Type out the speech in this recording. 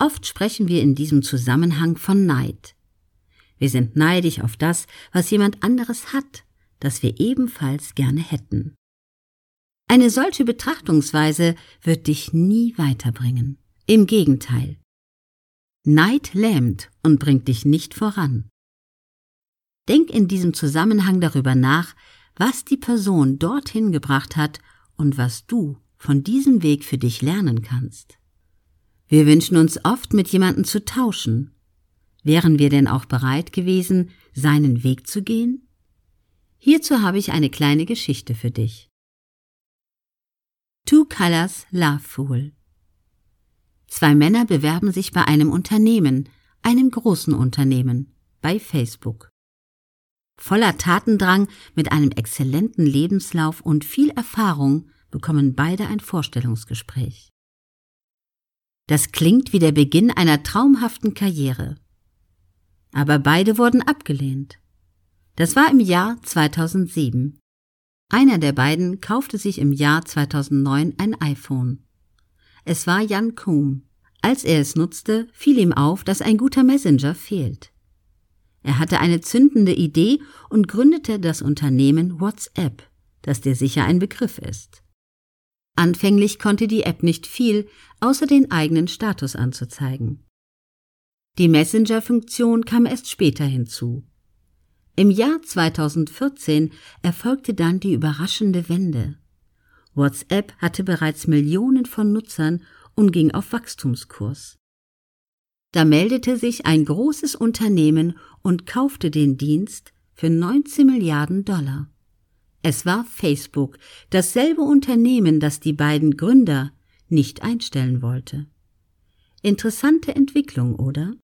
Oft sprechen wir in diesem Zusammenhang von Neid. Wir sind neidisch auf das, was jemand anderes hat, das wir ebenfalls gerne hätten. Eine solche Betrachtungsweise wird dich nie weiterbringen. Im Gegenteil. Neid lähmt und bringt dich nicht voran. Denk in diesem Zusammenhang darüber nach, was die Person dorthin gebracht hat und was du von diesem Weg für dich lernen kannst. Wir wünschen uns oft, mit jemandem zu tauschen. Wären wir denn auch bereit gewesen, seinen Weg zu gehen? Hierzu habe ich eine kleine Geschichte für dich. Two Colors Love Fool Zwei Männer bewerben sich bei einem Unternehmen, einem großen Unternehmen, bei Facebook. Voller Tatendrang, mit einem exzellenten Lebenslauf und viel Erfahrung bekommen beide ein Vorstellungsgespräch. Das klingt wie der Beginn einer traumhaften Karriere. Aber beide wurden abgelehnt. Das war im Jahr 2007. Einer der beiden kaufte sich im Jahr 2009 ein iPhone. Es war Jan Kuhn. Als er es nutzte, fiel ihm auf, dass ein guter Messenger fehlt. Er hatte eine zündende Idee und gründete das Unternehmen WhatsApp, das dir sicher ein Begriff ist. Anfänglich konnte die App nicht viel, außer den eigenen Status anzuzeigen. Die Messenger-Funktion kam erst später hinzu. Im Jahr 2014 erfolgte dann die überraschende Wende. WhatsApp hatte bereits Millionen von Nutzern und ging auf Wachstumskurs. Da meldete sich ein großes Unternehmen und kaufte den Dienst für 19 Milliarden Dollar. Es war Facebook, dasselbe Unternehmen, das die beiden Gründer nicht einstellen wollte. Interessante Entwicklung, oder?